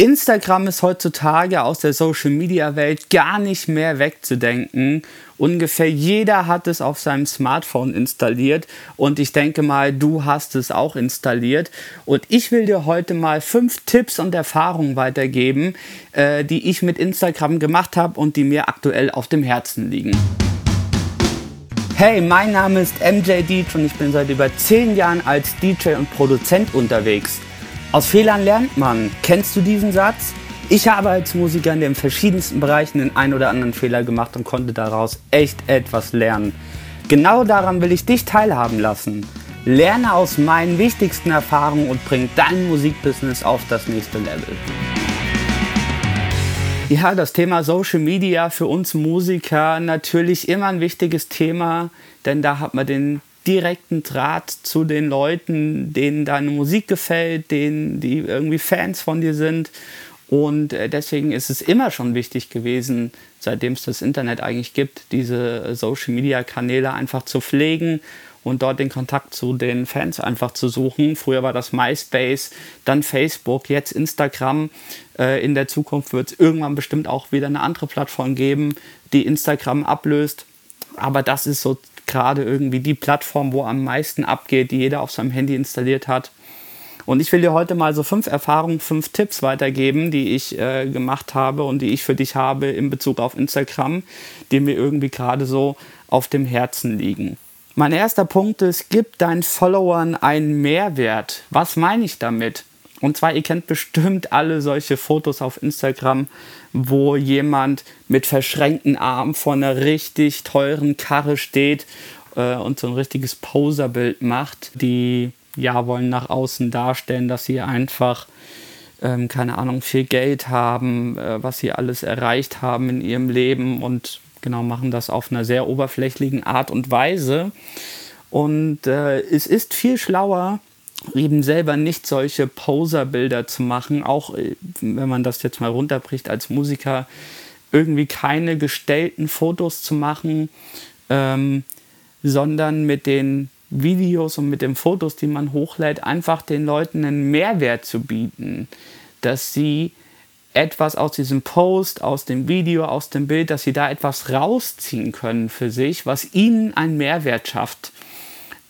Instagram ist heutzutage aus der Social-Media-Welt gar nicht mehr wegzudenken. Ungefähr jeder hat es auf seinem Smartphone installiert und ich denke mal, du hast es auch installiert. Und ich will dir heute mal fünf Tipps und Erfahrungen weitergeben, äh, die ich mit Instagram gemacht habe und die mir aktuell auf dem Herzen liegen. Hey, mein Name ist MJ Deech und ich bin seit über zehn Jahren als DJ und Produzent unterwegs. Aus Fehlern lernt man. Kennst du diesen Satz? Ich habe als Musiker in den verschiedensten Bereichen den ein oder anderen Fehler gemacht und konnte daraus echt etwas lernen. Genau daran will ich dich teilhaben lassen. Lerne aus meinen wichtigsten Erfahrungen und bring dein Musikbusiness auf das nächste Level. Ja, das Thema Social Media für uns Musiker natürlich immer ein wichtiges Thema, denn da hat man den direkten Draht zu den Leuten, denen deine Musik gefällt, denen die irgendwie Fans von dir sind. Und äh, deswegen ist es immer schon wichtig gewesen, seitdem es das Internet eigentlich gibt, diese Social-Media-Kanäle einfach zu pflegen und dort den Kontakt zu den Fans einfach zu suchen. Früher war das MySpace, dann Facebook, jetzt Instagram. Äh, in der Zukunft wird es irgendwann bestimmt auch wieder eine andere Plattform geben, die Instagram ablöst. Aber das ist so gerade irgendwie die Plattform, wo am meisten abgeht, die jeder auf seinem Handy installiert hat. Und ich will dir heute mal so fünf Erfahrungen, fünf Tipps weitergeben, die ich äh, gemacht habe und die ich für dich habe in Bezug auf Instagram, die mir irgendwie gerade so auf dem Herzen liegen. Mein erster Punkt ist, gib deinen Followern einen Mehrwert. Was meine ich damit? Und zwar, ihr kennt bestimmt alle solche Fotos auf Instagram, wo jemand mit verschränkten Armen vor einer richtig teuren Karre steht äh, und so ein richtiges Poserbild macht. Die ja wollen nach außen darstellen, dass sie einfach ähm, keine Ahnung viel Geld haben, äh, was sie alles erreicht haben in ihrem Leben und genau machen das auf einer sehr oberflächlichen Art und Weise. Und äh, es ist viel schlauer, eben selber nicht solche Poserbilder zu machen, auch äh, wenn man das jetzt mal runterbricht als Musiker, irgendwie keine gestellten Fotos zu machen, ähm, sondern mit den Videos und mit den Fotos, die man hochlädt, einfach den Leuten einen Mehrwert zu bieten, dass sie etwas aus diesem Post, aus dem Video, aus dem Bild, dass sie da etwas rausziehen können für sich, was ihnen einen Mehrwert schafft.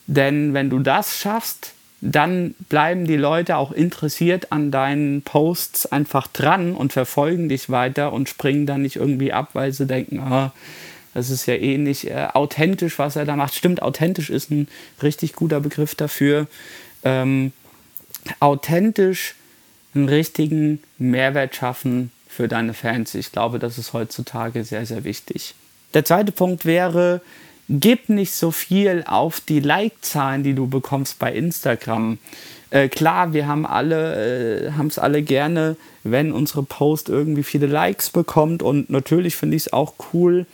Denn wenn du das schaffst, dann bleiben die Leute auch interessiert an deinen Posts einfach dran und verfolgen dich weiter und springen dann nicht irgendwie ab, weil sie denken, oh, das ist ja eh nicht äh, authentisch, was er da macht. Stimmt, authentisch ist ein richtig guter Begriff dafür. Ähm, authentisch einen richtigen Mehrwert schaffen für deine Fans. Ich glaube, das ist heutzutage sehr, sehr wichtig. Der zweite Punkt wäre, gib nicht so viel auf die Like-Zahlen, die du bekommst bei Instagram. Äh, klar, wir haben alle, äh, haben es alle gerne, wenn unsere Post irgendwie viele Likes bekommt und natürlich finde ich es auch cool,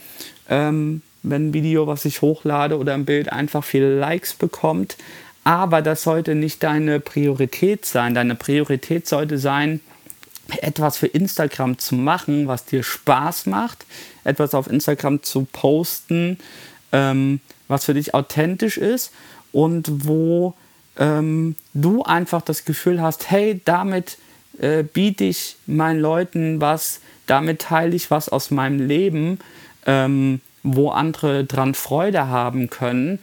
ähm, wenn ein Video, was ich hochlade oder ein Bild einfach viele Likes bekommt. Aber das sollte nicht deine Priorität sein. Deine Priorität sollte sein, etwas für Instagram zu machen, was dir Spaß macht, etwas auf Instagram zu posten, ähm, was für dich authentisch ist und wo ähm, du einfach das Gefühl hast, hey, damit äh, biete ich meinen Leuten was, damit teile ich was aus meinem Leben, ähm, wo andere dran Freude haben können.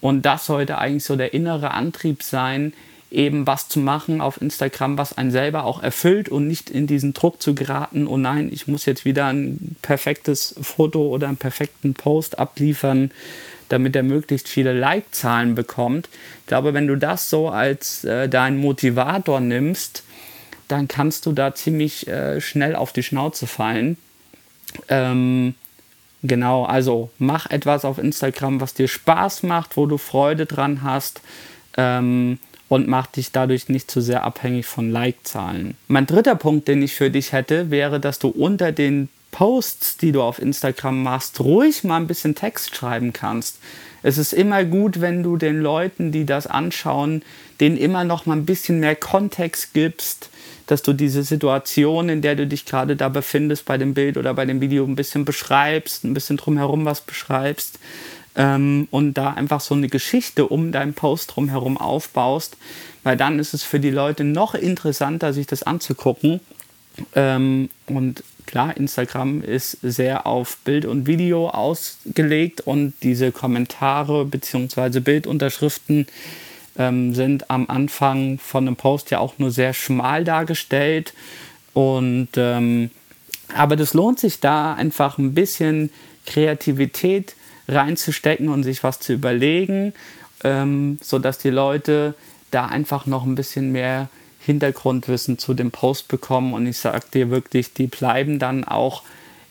Und das sollte eigentlich so der innere Antrieb sein, eben was zu machen auf Instagram, was einen selber auch erfüllt und nicht in diesen Druck zu geraten, oh nein, ich muss jetzt wieder ein perfektes Foto oder einen perfekten Post abliefern, damit er möglichst viele Like-Zahlen bekommt. Ich glaube, wenn du das so als äh, deinen Motivator nimmst, dann kannst du da ziemlich äh, schnell auf die Schnauze fallen. Ähm, genau, also mach etwas auf Instagram, was dir Spaß macht, wo du Freude dran hast. Ähm, und mach dich dadurch nicht zu sehr abhängig von Like-Zahlen. Mein dritter Punkt, den ich für dich hätte, wäre, dass du unter den Posts, die du auf Instagram machst, ruhig mal ein bisschen Text schreiben kannst. Es ist immer gut, wenn du den Leuten, die das anschauen, denen immer noch mal ein bisschen mehr Kontext gibst, dass du diese Situation, in der du dich gerade da befindest, bei dem Bild oder bei dem Video ein bisschen beschreibst, ein bisschen drumherum was beschreibst ähm, und da einfach so eine Geschichte um deinen Post drumherum aufbaust, weil dann ist es für die Leute noch interessanter, sich das anzugucken Ähm, und klar, Instagram ist sehr auf Bild und Video ausgelegt und diese Kommentare bzw. Bildunterschriften ähm, sind am Anfang von einem Post ja auch nur sehr schmal dargestellt. Und ähm, aber das lohnt sich da einfach ein bisschen Kreativität reinzustecken und sich was zu überlegen, ähm, sodass die Leute da einfach noch ein bisschen mehr Hintergrundwissen zu dem Post bekommen. Und ich sage dir wirklich, die bleiben dann auch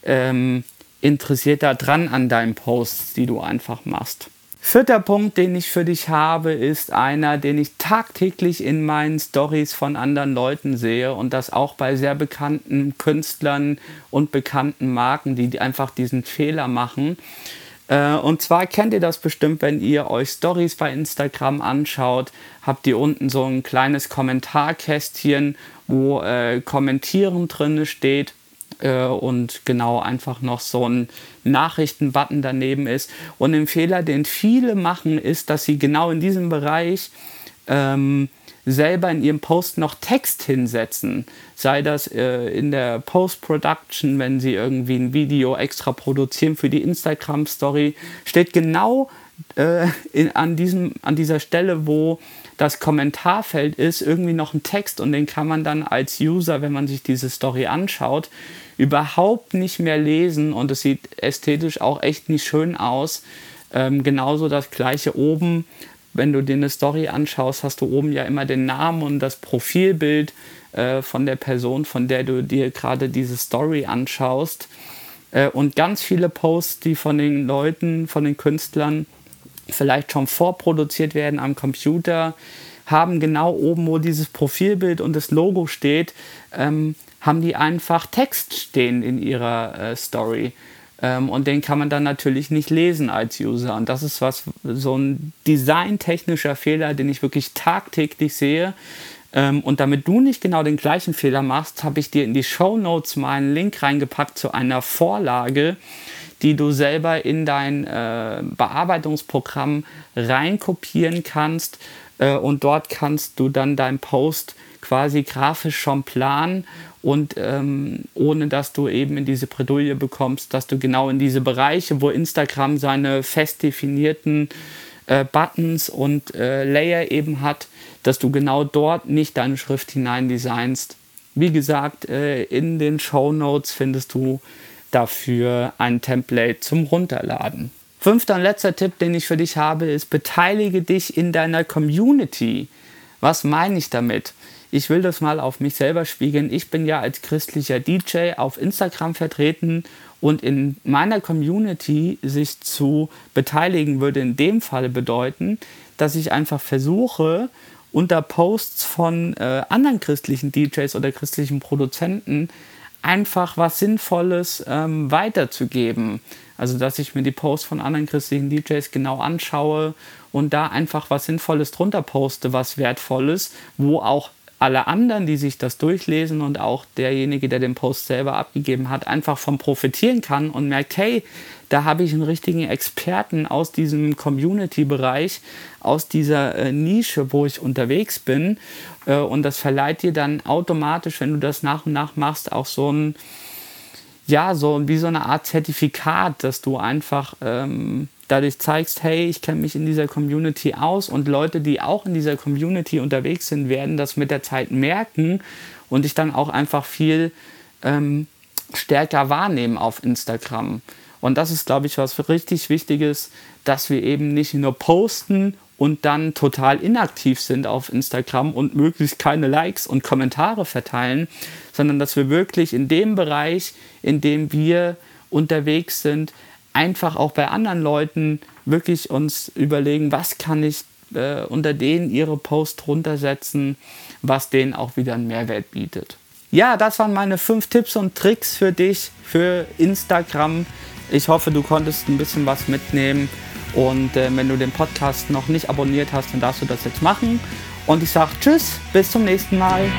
ähm, interessierter dran an deinen Posts, die du einfach machst. Vierter Punkt, den ich für dich habe, ist einer, den ich tagtäglich in meinen Stories von anderen Leuten sehe und das auch bei sehr bekannten Künstlern und bekannten Marken, die einfach diesen Fehler machen. Äh, und zwar kennt ihr das bestimmt, wenn ihr euch Stories bei Instagram anschaut, habt ihr unten so ein kleines Kommentarkästchen, wo äh, Kommentieren drin steht äh, und genau einfach noch so ein Nachrichtenbutton daneben ist. Und ein Fehler, den viele machen, ist, dass sie genau in diesem Bereich ähm, selber in ihrem Post noch Text hinsetzen. Sei das äh, in der Post-Production, wenn sie irgendwie ein Video extra produzieren für die Instagram-Story, steht genau äh, in, an, diesem, an dieser Stelle, wo das Kommentarfeld ist, irgendwie noch ein Text und den kann man dann als User, wenn man sich diese Story anschaut, überhaupt nicht mehr lesen und es sieht ästhetisch auch echt nicht schön aus. Ähm, genauso das gleiche oben wenn du dir eine Story anschaust, hast du oben ja immer den Namen und das Profilbild äh, von der Person, von der du dir gerade diese Story anschaust. Äh, und ganz viele Posts, die von den Leuten, von den Künstlern vielleicht schon vorproduziert werden am Computer, haben genau oben, wo dieses Profilbild und das Logo steht, ähm, haben die einfach Text stehen in ihrer äh, Story. Ähm, und den kann man dann natürlich nicht lesen als User. Und das ist was, so ein designtechnischer Fehler, den ich wirklich tagtäglich sehe. Ähm, und damit du nicht genau den gleichen Fehler machst, habe ich dir in die Show Notes mal einen Link reingepackt zu einer Vorlage, die du selber in dein äh, Bearbeitungsprogramm reinkopieren kannst. Äh, und dort kannst du dann deinen Post quasi grafisch schon planen und ähm, ohne dass du eben in diese Bredouille bekommst, dass du genau in diese Bereiche, wo Instagram seine fest definierten äh, Buttons und äh, Layer eben hat, dass du genau dort nicht deine Schrift hinein designst. Wie gesagt, äh, in den Show Notes findest du dafür ein Template zum Runterladen. Fünfter und letzter Tipp, den ich für dich habe, ist, beteilige dich in deiner Community. Was meine ich damit? Ich will das mal auf mich selber spiegeln. Ich bin ja als christlicher DJ auf Instagram vertreten und in meiner Community sich zu beteiligen würde in dem Falle bedeuten, dass ich einfach versuche, unter Posts von äh, anderen christlichen DJs oder christlichen Produzenten einfach was Sinnvolles ähm, weiterzugeben. Also, dass ich mir die Posts von anderen christlichen DJs genau anschaue und da einfach was Sinnvolles drunter poste, was Wertvolles, wo auch alle anderen, die sich das durchlesen und auch derjenige, der den Post selber abgegeben hat, einfach von profitieren kann und merkt, hey, da habe ich einen richtigen Experten aus diesem Community-Bereich, aus dieser äh, Nische, wo ich unterwegs bin. Äh, und das verleiht dir dann automatisch, wenn du das nach und nach machst, auch so ein, ja, so wie so eine Art Zertifikat, dass du einfach ähm, dadurch zeigst, hey, ich kenne mich in dieser Community aus und Leute, die auch in dieser Community unterwegs sind, werden das mit der Zeit merken und dich dann auch einfach viel ähm, stärker wahrnehmen auf Instagram. Und das ist, glaube ich, was richtig Wichtiges, dass wir eben nicht nur posten und dann total inaktiv sind auf Instagram und möglichst keine Likes und Kommentare verteilen, sondern dass wir wirklich in dem Bereich, in dem wir unterwegs sind, einfach auch bei anderen Leuten wirklich uns überlegen, was kann ich äh, unter denen ihre Post runtersetzen, was denen auch wieder einen Mehrwert bietet. Ja, das waren meine fünf Tipps und Tricks für dich, für Instagram. Ich hoffe, du konntest ein bisschen was mitnehmen. Und äh, wenn du den Podcast noch nicht abonniert hast, dann darfst du das jetzt machen. Und ich sage Tschüss, bis zum nächsten Mal.